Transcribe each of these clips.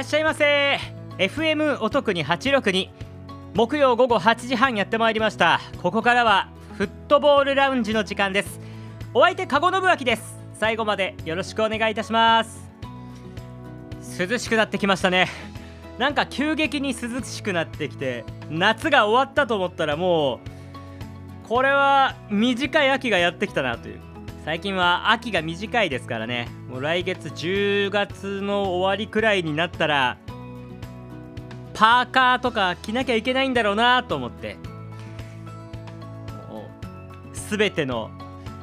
らっしゃいませ。FM お得に862木曜午後8時半やってまいりました。ここからはフットボールラウンジの時間です。お相手籠信明です。最後までよろしくお願いいたします。涼しくなってきましたね。なんか急激に涼しくなってきて夏が終わったと思ったらもうこれは短い秋がやってきたなという。最近は秋が短いですからね。もう来月10月の終わりくらいになったらパーカーとか着なきゃいけないんだろうなと思って。全ての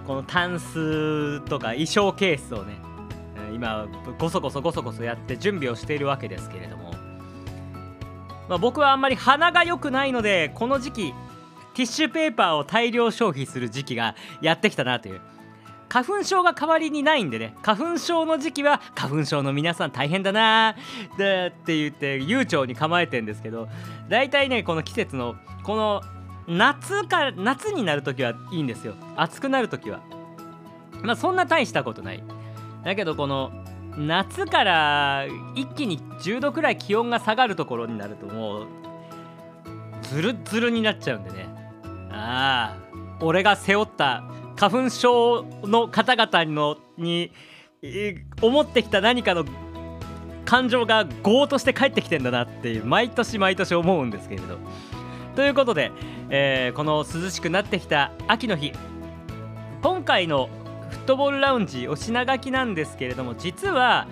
このタンスとか衣装ケースをね今ごそごそごそごそやって準備をしているわけですけれども、まあ、僕はあんまり鼻が良くないのでこの時期ティッシュペーパーを大量消費する時期がやってきたなという。花粉症が代わりにないんでね。花粉症の時期は花粉症の皆さん大変だな。ーって言って悠長に構えてんですけど大体ねこの季節のこの夏か夏になる時はいいんですよ。暑くなる時は。まあそんな大したことない。だけどこの夏から一気に10度くらい気温が下がるところになるともうズルズルになっちゃうんでね。ああ俺が背負った花粉症の方々のに思ってきた何かの感情が業として帰ってきてんだなって毎年毎年思うんですけれど。ということで、えー、この涼しくなってきた秋の日。今回のフットボールラウンジお品書きなんですけれども実は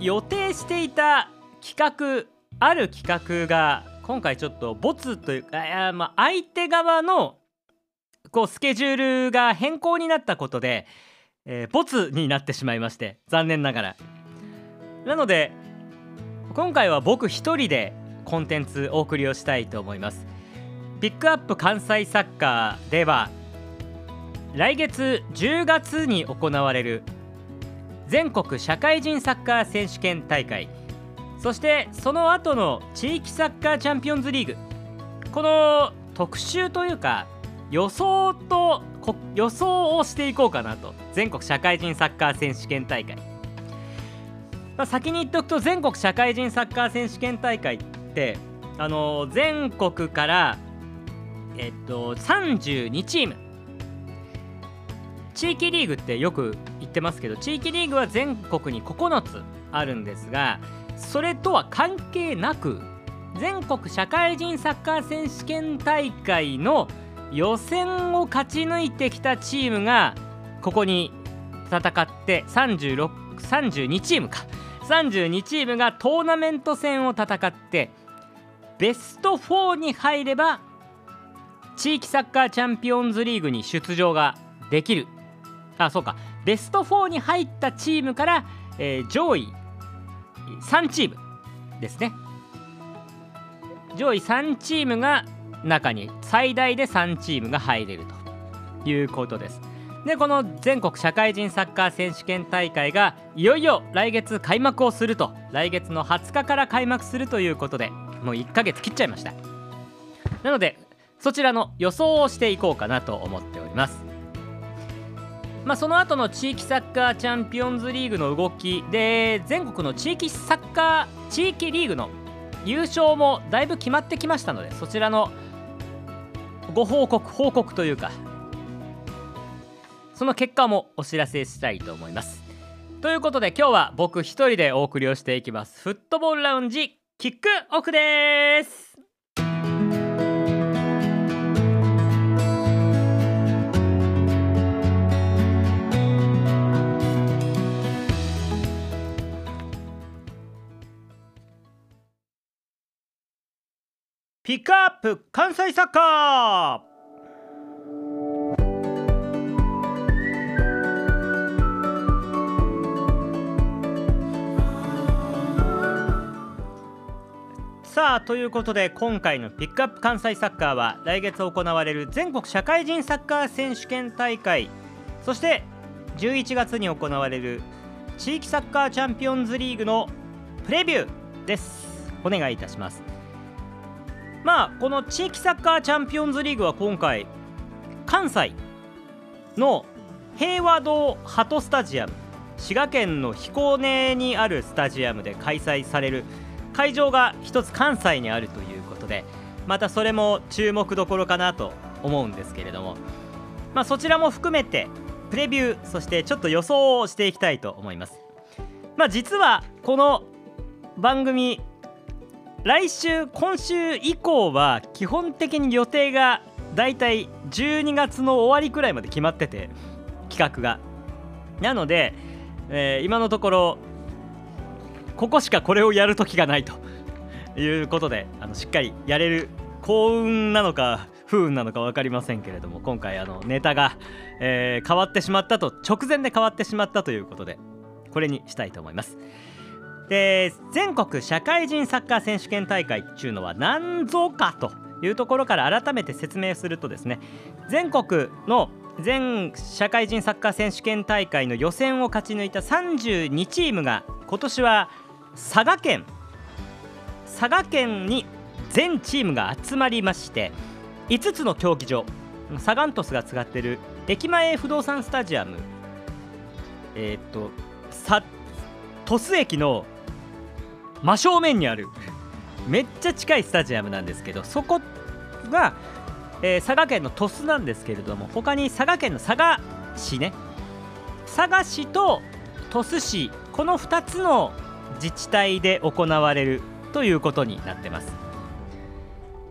予定していた企画ある企画が今回ちょっとボツというか、まあ、相手側のこうスケジュールが変更になったことで、えー、ボツになってしまいまして残念ながら。なので今回は僕一人でコンテンツお送りをしたいと思います。ピックアップ関西サッカーでは来月10月に行われる全国社会人サッカー選手権大会そしてその後の地域サッカーチャンピオンズリーグこの特集というか予想と予想をしていこうかなと。全国社会人サッカー選手権大会、まあ、先に言っておくと全国社会人サッカー選手権大会ってあの、全国からえっと32チーム。地域リーグってよく言ってますけど地域リーグは全国に9つあるんですがそれとは関係なく全国社会人サッカー選手権大会の予選を勝ち抜いてきたチームがここに戦って3632チームか。32チームがトーナメント戦を戦ってベスト4に入れば地域サッカーチャンピオンズリーグに出場ができる。あそうか。ベスト4に入ったチームから、えー、上位3チームですね。上位3チームが中に最大で3チームが入れるということです。でこの全国社会人サッカー選手権大会がいよいよ来月開幕をすると来月の20日から開幕するということでもう1ヶ月切っちゃいました。なのでそちらの予想をしていこうかなと思っております。まあ、その後の地域サッカーチャンピオンズリーグの動きで全国の地域サッカー地域リーグの優勝もだいぶ決まってきましたのでそちらのご報告報告というかその結果もお知らせしたいと思います。ということで今日は僕一人でお送りをしていきます。フットボールラウンジキックオフです。ピックアップ関西サッカー。さあということで今回のピックアップ関西サッカーは来月行われる全国社会人サッカー選手権大会。そして11月に行われる地域サッカーチャンピオンズリーグのプレビューです。お願いいたします。まあこの地域サッカーチャンピオンズリーグは今回関西の平和堂ハトスタジアム滋賀県の彦根にあるスタジアムで開催される会場が一つ関西にあるということでまたそれも注目どころかなと思うんですけれども、まあ、そちらも含めてプレビューそしてちょっと予想をしていきたいと思います。まあ、実はこの番組来週今週以降は基本的に予定がだいたい12月の終わりくらいまで決まってて企画が。なので、えー、今のところここしかこれをやる時がないと。いうことであのしっかりやれる幸運なのか不運なのか分かりませんけれども今回あのネタが、えー、変わってしまったと直前で変わってしまったということでこれにしたいと思います。で全国社会人サッカー選手権大会っていうのは何ぞかというところから改めて説明するとですね全国の全社会人サッカー選手権大会の予選を勝ち抜いた32チームが今年は佐賀県佐賀県に全チームが集まりまして5つの競技場サガン鳥栖が使っている駅前不動産スタジアムえー、っと鳥栖駅の真正面にあるめっちゃ近いスタジアムなんですけどそこが、えー、佐賀県の鳥栖なんですけれども他に佐賀県の佐賀市ね佐賀市と鳥栖市この2つの自治体で行われるということになってます。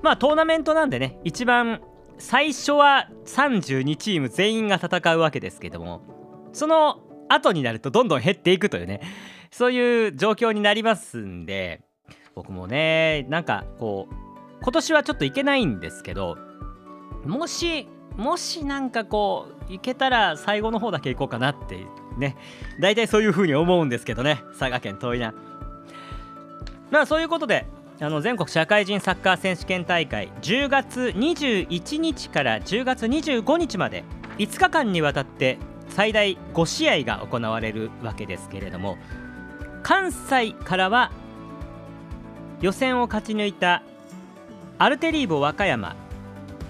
まあトーナメントなんでね一番最初は32チーム全員が戦うわけですけどもその後になるとどんどん減っていくというねそういう状況になりますんで僕もねなんかこう今年はちょっと行けないんですけどもしもしなんかこう行けたら最後の方だけ行こうかなってね大体そういう風に思うんですけどね佐賀県遠いな。まあそういうことであの全国社会人サッカー選手権大会10月21日から10月25日まで5日間にわたって最大5試合が行われるわけですけれども関西からは予選を勝ち抜いたアルテリーボ和歌山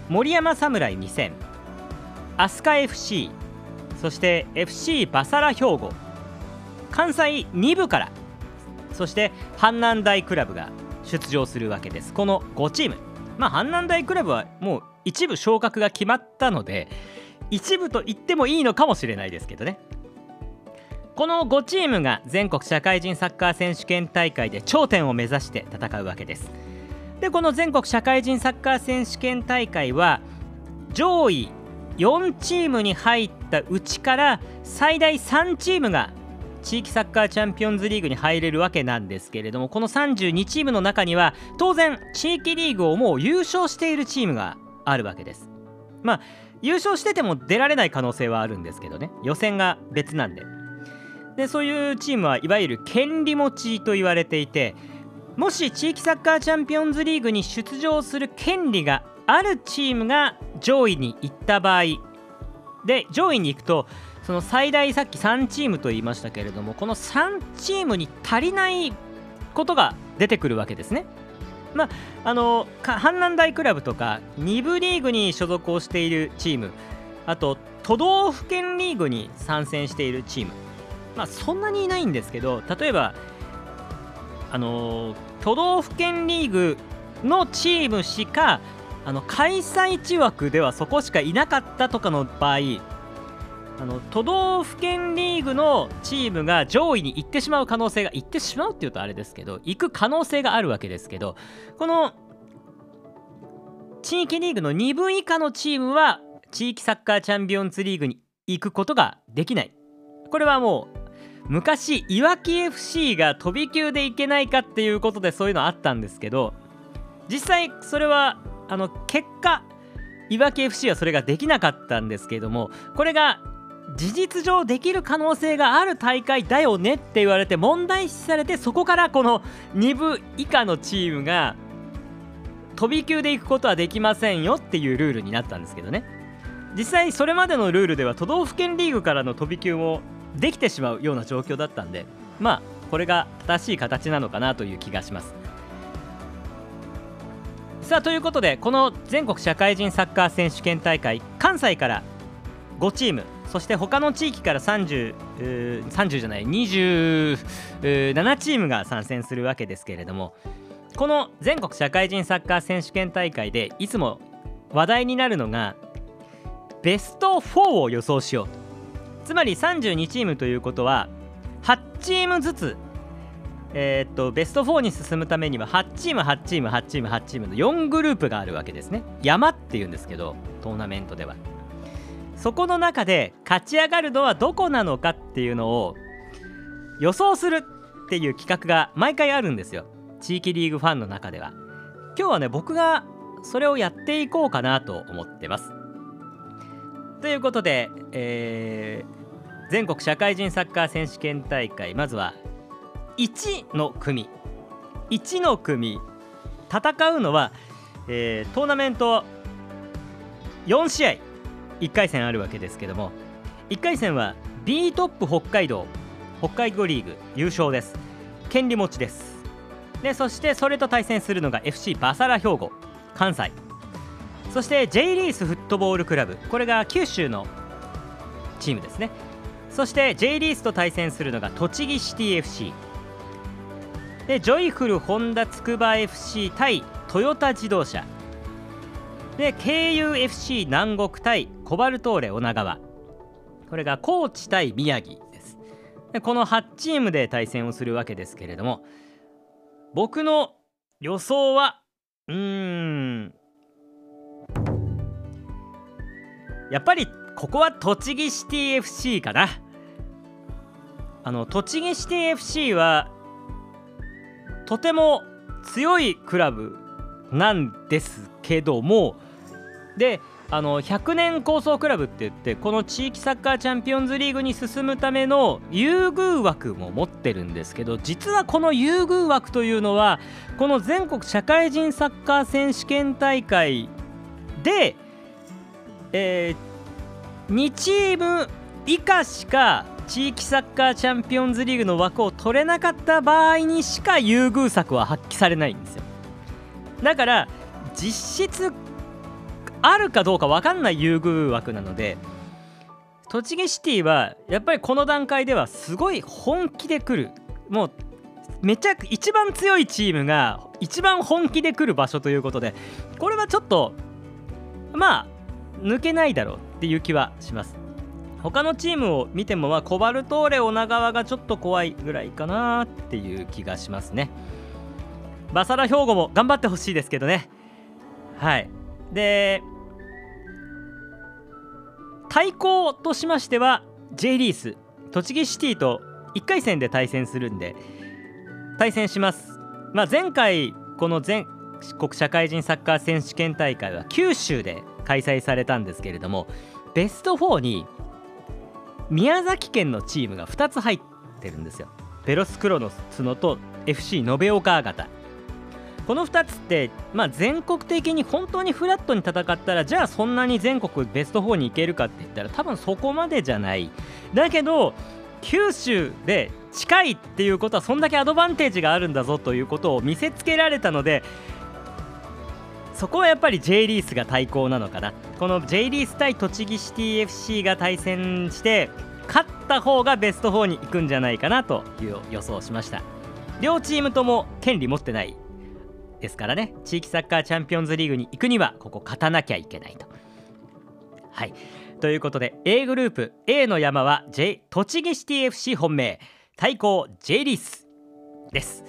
森山侍2000飛鳥 FC そして FC バサラ兵庫関西2部からそして阪南大クラブが出場するわけです。この5チーム。まあ阪南大クラブはもう一部昇格が決まったので一部と言ってもいいのかもしれないですけどね。この5チームが全国社会人サッカー選手権大会で頂点を目指して戦うわけです。でこの全国社会人サッカー選手権大会は上位4チームに入ったうちから最大3チームが地域サッカーチャンピオンズリーグに入れるわけなんですけれどもこの32チームの中には当然地域リーグをもう優勝しているチームがあるわけです。まあ優勝してても出られない可能性はあるんですけどね。予選が別なんで。でそういうチームはいわゆる権利持ちと言われていてもし地域サッカーチャンピオンズリーグに出場する権利があるチームが上位に行った場合で上位に行くとその最大さっき3チームと言いましたけれどもこの3チームに足りないことが出てくるわけですね。まあ、あの阪南大クラブとか2部リーグに所属をしているチームあと都道府県リーグに参戦しているチーム、まあ、そんなにいないんですけど例えばあの都道府県リーグのチームしかあの開催地枠ではそこしかいなかったとかの場合あの都道府県リーグのチームが上位に行ってしまう可能性が行ってしまうっていうとあれですけど行く可能性があるわけですけどこの地域リーグの2部以下のチームは地域サッカーチャンピオンズリーグに行くことができない。これはもう昔いわき FC が飛び級でいけないかっていうことでそういうのあったんですけど実際それはあの結果いわき FC はそれができなかったんですけどもこれが事実上できる可能性がある大会だよねって言われて問題視されてそこからこの2部以下のチームが飛び級で行くことはできませんよっていうルールになったんですけどね。実際それまでのルールでは都道府県リーグからの飛び級もできてしまうような状況だったんでまあこれが正しい形なのかなという気がします。さあということでこの全国社会人サッカー選手権大会関西から5チームそして他の地域から30、30じゃない27チームが参戦するわけですけれどもこの全国社会人サッカー選手権大会でいつも話題になるのがベスト4を予想しよう。つまり32チームということは8チームずつえー、っとベスト4に進むためには8チーム8チーム8チーム8チームの4グループがあるわけですね。山っていうんですけどトーナメントでは。そこの中で勝ち上がるのはどこなのかっていうのを予想するっていう企画が毎回あるんですよ。地域リーグファンの中では。今日はね僕がそれをやっていこうかなと思ってます。ということで、えー、全国社会人サッカー選手権大会。まずは1の組。1の組戦うのは、えー、トーナメント4試合1回戦あるわけですけども1回戦は B トップ北海道北海道リーグ優勝です。権利持ちです。でそしてそれと対戦するのが FC バサラ兵庫関西。そして J リースフットボールクラブ。これが九州のチームですね。そして J リースと対戦するのが栃木シティ FC でジョイフルホンダつくば FC 対トヨタ自動車。で KUFC 南国対コバルトーレ女川。これが高知対宮城です。でこの8チームで対戦をするわけですけれども僕の予想はうーん。やっぱりここは栃木シティ FC かな。あの栃木シティ FC はとても強いクラブなんですけどもであの100年構想クラブって言ってこの地域サッカーチャンピオンズリーグに進むための優遇枠も持ってるんですけど実はこの優遇枠というのはこの全国社会人サッカー選手権大会で、えー、2チーム以下しか地域サッカーチャンピオンズリーグの枠を取れなかった場合にしか優遇策は発揮されないんですよ。だから実質あるかどうか分かんない優遇枠なので栃木シティはやっぱりこの段階ではすごい本気で来る。もうめちゃく一番強いチームが一番本気で来る場所ということでこれはちょっとまあ抜けないだろうっていう気はします。他のチームを見てもまあコバルトーレ女川がちょっと怖いぐらいかなっていう気がしますね。バサラ兵庫も頑張ってほしいですけどね。はい。で対抗としましては J リース栃木シティと1回戦で対戦するんで対戦します、まあ、前回この全国社会人サッカー選手権大会は九州で開催されたんですけれどもベスト4に宮崎県のチームが2つ入ってるんですよ。ベロスクロノス角と FC 延岡方この2つって、まあ、全国的に本当にフラットに戦ったらじゃあそんなに全国ベスト4に行けるかって言ったら多分そこまでじゃない。だけど九州で近いっていうことはそんだけアドバンテージがあるんだぞということを見せつけられたのでそこはやっぱり J リースが対抗なのかな。この J リース対栃木シティ FC が対戦して勝った方がベスト4に行くんじゃないかなという予想をしました。両チームとも権利持ってないですからね。地域サッカーチャンピオンズリーグに行くにはここ勝たなきゃいけないと。はい。ということで A グループ A の山は、J、栃木シティ FC 本命。対抗 J リースです。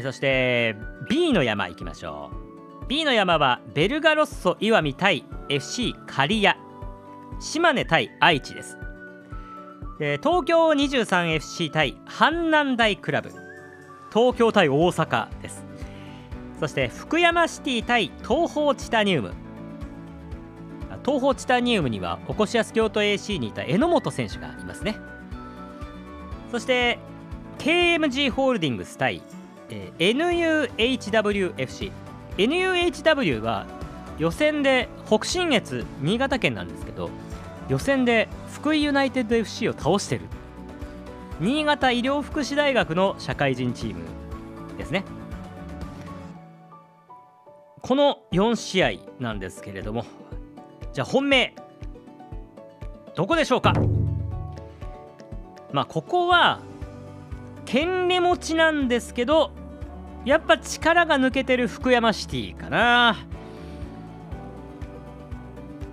そして B の山いきましょう。B の山はベルガロッソ石見対 FC 刈谷島根対愛知です。東京 23FC 対阪南大クラブ東京対大阪です。そして福山シティ対東方チタニウム。東方チタニウムにはおこしやす京都 AC にいた榎本選手がいますね。そして KMG ホールディングス対、えー、NUHWFC NUHW は予選で北信越新潟県なんですけど予選で福井ユナイテッド FC を倒してる。新潟医療福祉大学の社会人チームですね。この4試合なんですけれどもじゃあ本命どこでしょうか？まあここは権利持ちなんですけどやっぱ力が抜けてる福山シティかな。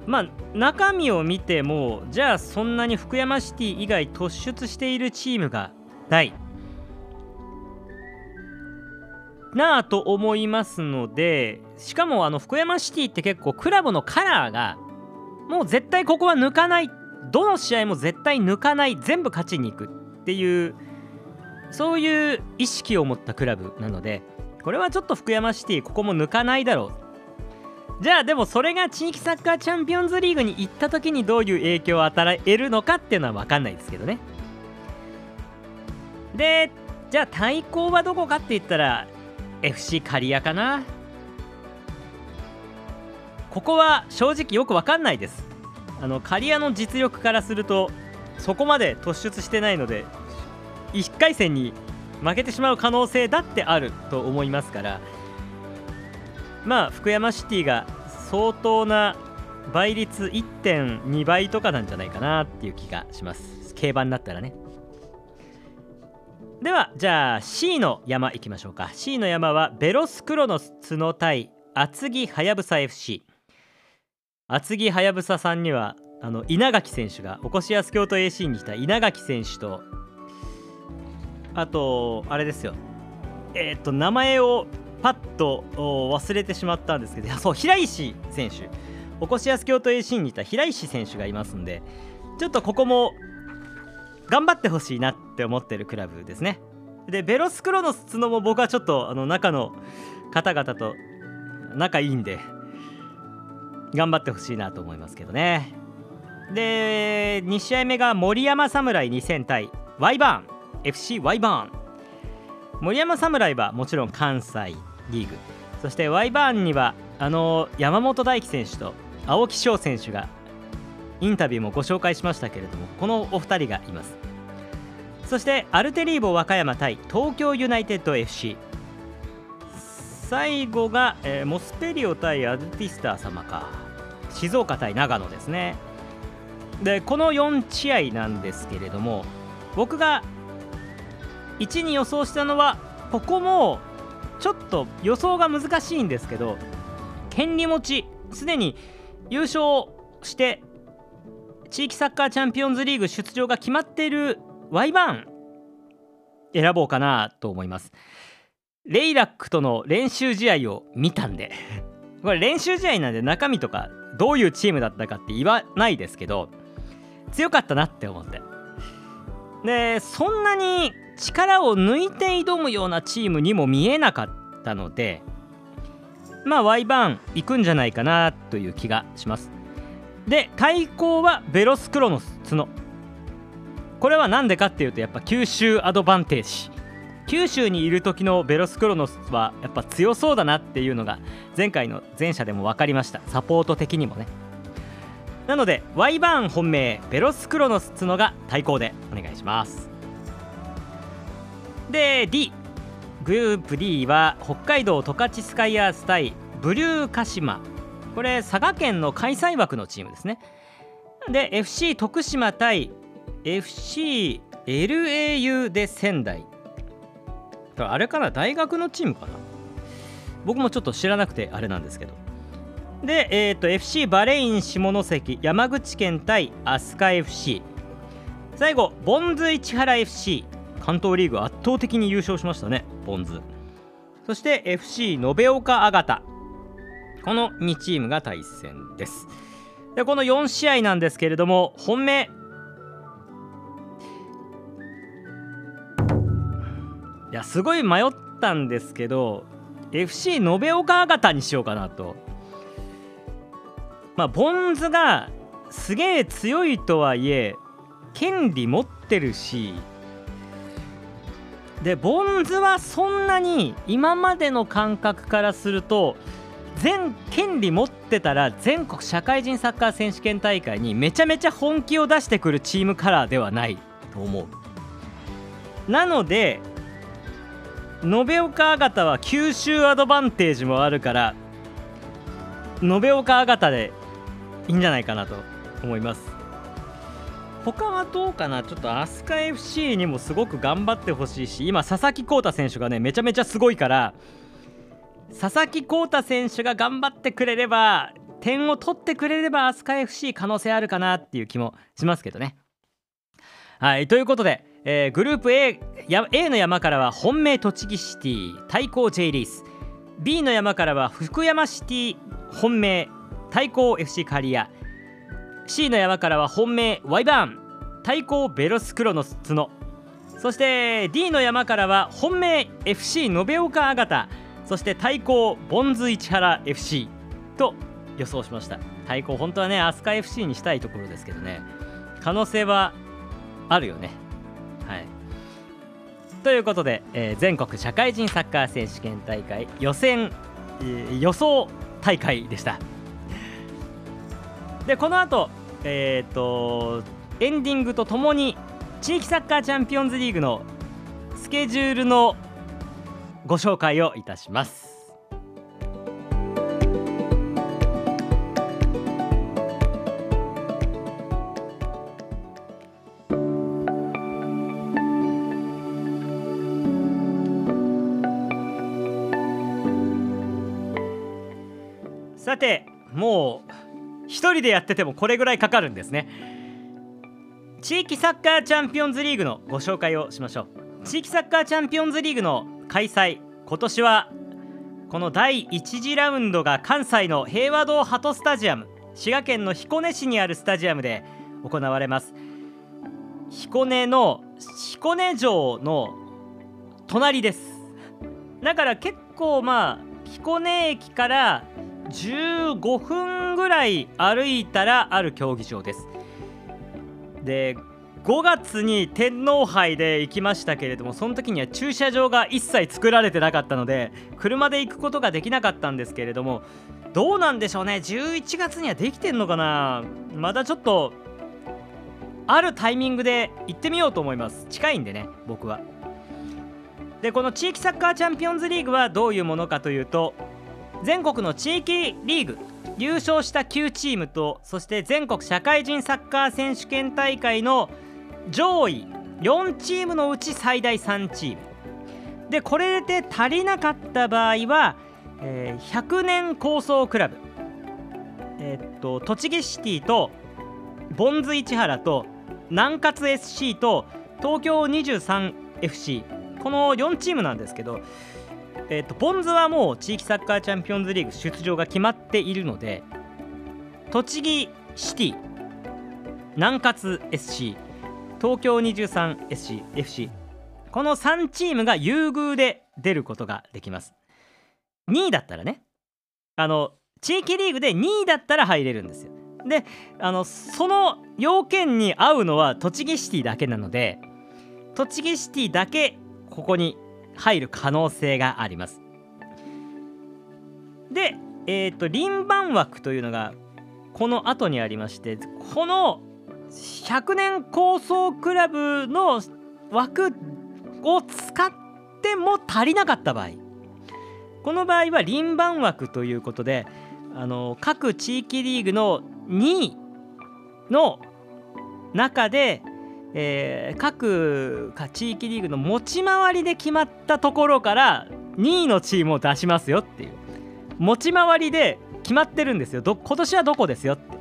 まあ中身を見てもじゃあそんなに福山シティ以外突出しているチームがない。なあと思いますのでしかもあの福山シティって結構クラブのカラーがもう絶対ここは抜かない。どの試合も絶対抜かない。全部勝ちに行くっていうそういう意識を持ったクラブなのでこれはちょっと福山シティここも抜かないだろう。じゃあでもそれが地域サッカーチャンピオンズリーグに行った時にどういう影響を与えるのかっていうのは分かんないですけどね。でじゃあ対抗はどこかって言ったら FC 刈谷かな。ここは正直よく分かんないです。あの刈谷の実力からするとそこまで突出してないので1回戦に負けてしまう可能性だってあると思いますからまあ福山シティが相当な倍率1.2倍とかなんじゃないかなっていう気がします。競馬になったらね。ではじゃあ C の山いきましょうか。C の山はベロスクロノス角対厚木はやぶさ FC 厚木はやぶささんにはあの稲垣選手がおこしやす京都 AC に来た稲垣選手とあとあれですよ。えっ、と名前をパッと忘れてしまったんですけど そう平石選手。おこしやす京都 AC にいた平石選手がいますんでちょっとここも頑張ってほしいなって思ってるクラブですね。でベロスクロノス角も僕はちょっとあの中の方々と仲いいんで頑張ってほしいなと思いますけどね。で2試合目が森山侍2000対ワイバーン。FC ワイバーン。森山侍はもちろん関西リーグ。そしてワイバーンにはあの山本大輝選手と青木翔選手がインタビューもご紹介しましたけれどもこのお二人がいます。そしてアルテリーボ和歌山対東京ユナイテッド FC 最後が、えー、モスペリオ対アルティスター様か。静岡対長野ですね。でこの4試合なんですけれども僕が1に予想したのはここもちょっと予想が難しいんですけど権利持ちすでに優勝して地域サッカーチャンピオンズリーグ出場が決まっているワイバーン選ぼうかなと思います。レイラックとの練習試合を見たんで これ練習試合なんで中身とかどういうチームだったかって言わないですけど強かったなって思って。でそんなに力を抜いて挑むようなチームにも見えなかったのでまあ Y バーン行くんじゃないかなという気がします。で対抗はベロスクロノス角。これは何でかっていうとやっぱ九州アドバンテージ。九州にいる時のベロスクロノスはやっぱ強そうだなっていうのが前回の前者でも分かりました。サポート的にもね。なので Y バーン本命ベロスクロノス角が対抗でお願いします。で D グループ D は北海道十勝スカイアース対ブリュー鹿島。これ佐賀県の開催枠のチームですね。で FC 徳島対 FCLAU で仙台。あれかな大学のチームかな。僕もちょっと知らなくてあれなんですけど。で、えーと、FC バレイン下関山口県対飛鳥 FC 最後ボンズ市原 FC 関東リーグ圧倒的に優勝しましたねボンズ。そして FC 延岡あがた。この2チームが対戦です。でこの4試合なんですけれども本命。いやすごい迷ったんですけど FC 延岡あがたにしようかなと。まあボンズがすげえ強いとはいえ権利持ってるしでボンズはそんなに今までの感覚からすると全権利持ってたら全国社会人サッカー選手権大会にめちゃめちゃ本気を出してくるチームカラーではないと思う。なので延岡あがたは九州アドバンテージもあるから延岡あがたでいいんじゃないかなと思います。他はどうかな？ちょっと飛鳥 FC にもすごく頑張ってほしいし今佐々木浩太選手がねめちゃめちゃすごいから佐々木浩太選手が頑張ってくれれば点を取ってくれれば飛鳥 FC 可能性あるかなっていう気もしますけどね。はいということで、えー、グループ A, A の山からは本命栃木シティ対抗 J リース。B の山からは福山シティ本命対抗 FC カリア C の山からは本命ワイバーン。対抗ベロスクロノス角。そして D の山からは本命 FC 延岡あがたそして対抗ボンズ市原 FC と予想しました。対抗本当はね飛鳥 FC にしたいところですけどね。可能性はあるよね。はい。ということで、えー、全国社会人サッカー選手権大会予選、えー、予想大会でした。でこの後えっ、ー、とエンディングとともに地域サッカーチャンピオンズリーグのスケジュールのご紹介をいたします。人でやっててもこれぐらいかかるんですね。地域サッカーチャンピオンズリーグのご紹介をしましょう。地域サッカーチャンピオンズリーグの開催今年はこの第1次ラウンドが関西の平和堂ハトスタジアム滋賀県の彦根市にあるスタジアムで行われます。彦根の彦根城の隣です。だから結構まあ彦根駅から15分ぐらい歩いたらある競技場です。で5月に天皇杯で行きましたけれどもその時には駐車場が一切作られてなかったので車で行くことができなかったんですけれどもどうなんでしょうね。11月にはできてんのかな。まだちょっとあるタイミングで行ってみようと思います。近いんでね僕は。でこの地域サッカーチャンピオンズリーグはどういうものかというと全国の地域リーグ。優勝した9チームとそして全国社会人サッカー選手権大会の上位4チームのうち最大3チーム。でこれで足りなかった場合は、えー、100年構想クラブ、えー、っと栃木シティとボンズ市原と南葛 SC と東京 23FC この4チームなんですけどえーと、ポンズはもう地域サッカーチャンピオンズリーグ出場が決まっているので栃木シティ南葛 SC 東京 23SCFC この3チームが優遇で出ることができます。2位だったらねあの地域リーグで2位だったら入れるんですよ。であのその要件に合うのは栃木シティだけなので栃木シティだけここに入る可能性があります。でえっ、ー、と輪番枠というのがこの後にありましてこの100年構想クラブの枠を使っても足りなかった場合この場合は輪番枠ということであの各地域リーグの2位の中でえー、各地域リーグの持ち回りで決まったところから2位のチームを出しますよっていう。持ち回りで決まってるんですよ。ど今年はどこですよって。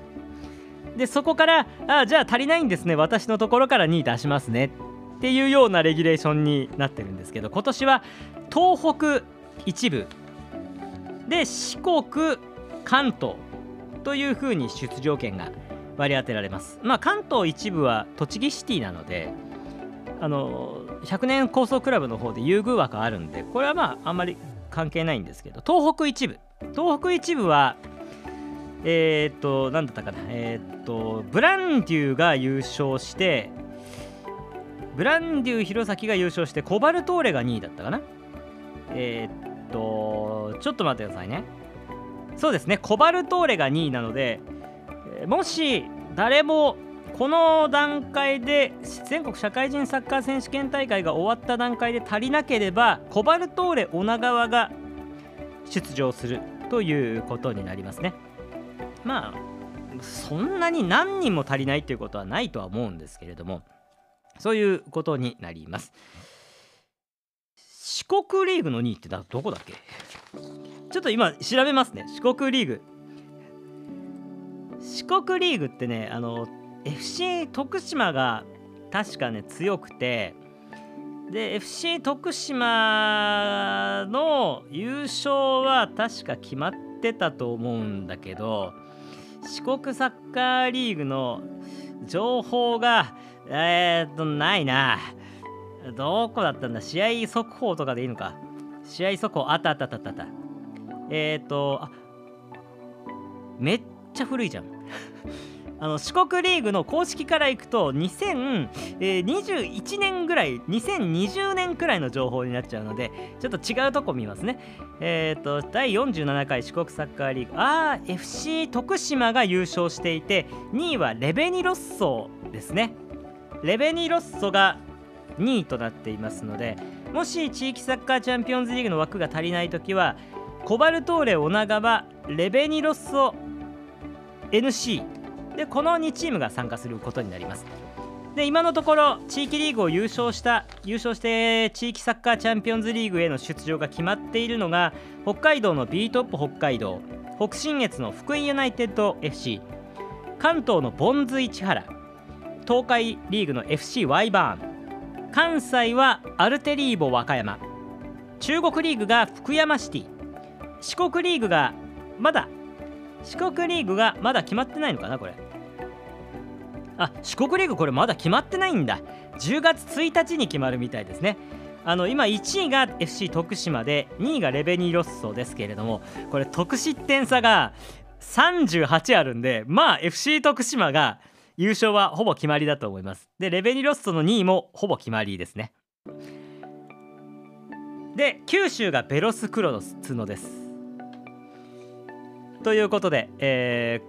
でそこからあじゃあ足りないんですね。私のところから2位出しますね。っていうようなレギュレーションになってるんですけど今年は東北一部で四国関東というふうに出場権が割り当てられます。まあ、関東一部は栃木シティなのであの100年構想クラブの方で優遇枠あるんでこれはまああんまり関係ないんですけど東北一部。東北一部はえー、っと何だったかな。えー、っとブランデューが優勝してブランデュー弘前が優勝してコバルトーレが2位だったかな。えー、っとちょっと待ってくださいね。そうですね。コバルトーレが2位なのでもし誰もこの段階で全国社会人サッカー選手権大会が終わった段階で足りなければコバルトーレ女川が出場するということになりますね。まあそんなに何人も足りないっていうことはないとは思うんですけれどもそういうことになります。四国リーグの2位ってどこだっけ？ちょっと今調べますね。四国リーグ。四国リーグってねあの FC 徳島が確かね強くてで FC 徳島の優勝は確か決まってたと思うんだけど四国サッカーリーグの情報がえー、っとないな。どこだったんだ？試合速報とかでいいのか。試合速報あったあったあったあった。えー、っとあめっちゃ古いじゃん。あの四国リーグの公式からいくと2021年ぐらい2020年くらいの情報になっちゃうのでちょっと違うとこ見ますね。えっ、ー、と第47回四国サッカーリーグ。あー FC 徳島が優勝していて2位はレベニロッソですね。レベニロッソが2位となっていますのでもし地域サッカーチャンピオンズリーグの枠が足りない時はコバルトーレ女川レベニロッソ NC でこの2チームが参加することになります。で今のところ地域リーグを優勝した優勝して地域サッカーチャンピオンズリーグへの出場が決まっているのが北海道の B トップ北海道北信越の福井ユナイテッド FC 関東のボンズ市原東海リーグの FC ワイバーン関西はアルテリーボ和歌山中国リーグが福山シティ四国リーグがまだ四国リーグがまだ決まってないのかなこれ。あ四国リーグこれまだ決まってないんだ。10月1日に決まるみたいですね。あの今1位が FC 徳島で2位がレベニーロッソですけれどもこれ得失点差が38あるんでまあ FC 徳島が優勝はほぼ決まりだと思います。でレベニーロッソの2位もほぼ決まりですね。で九州がベロスクロスのです。ということで、え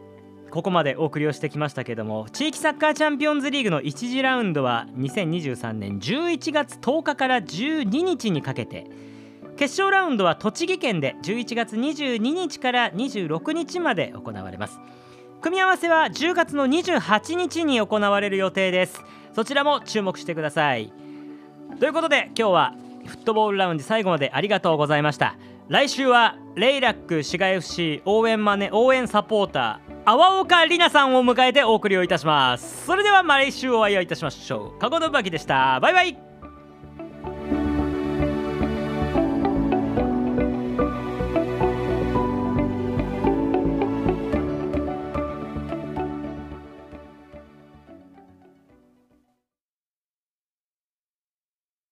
ー、ここまでお送りをしてきましたけども地域サッカーチャンピオンズリーグの1次ラウンドは2023年11月10日から12日にかけて決勝ラウンドは栃木県で11月22日から26日まで行われます。組み合わせは10月の28日に行われる予定です。そちらも注目してください。ということで今日はフットボールラウンジ最後までありがとうございました。来週はレイラック滋賀 FC 応援マネ応援サポーター阿岡里奈さんを迎えてお送りをいたします。それではま来週お会いをいたしましょう。かごのばきでした。バイバイ。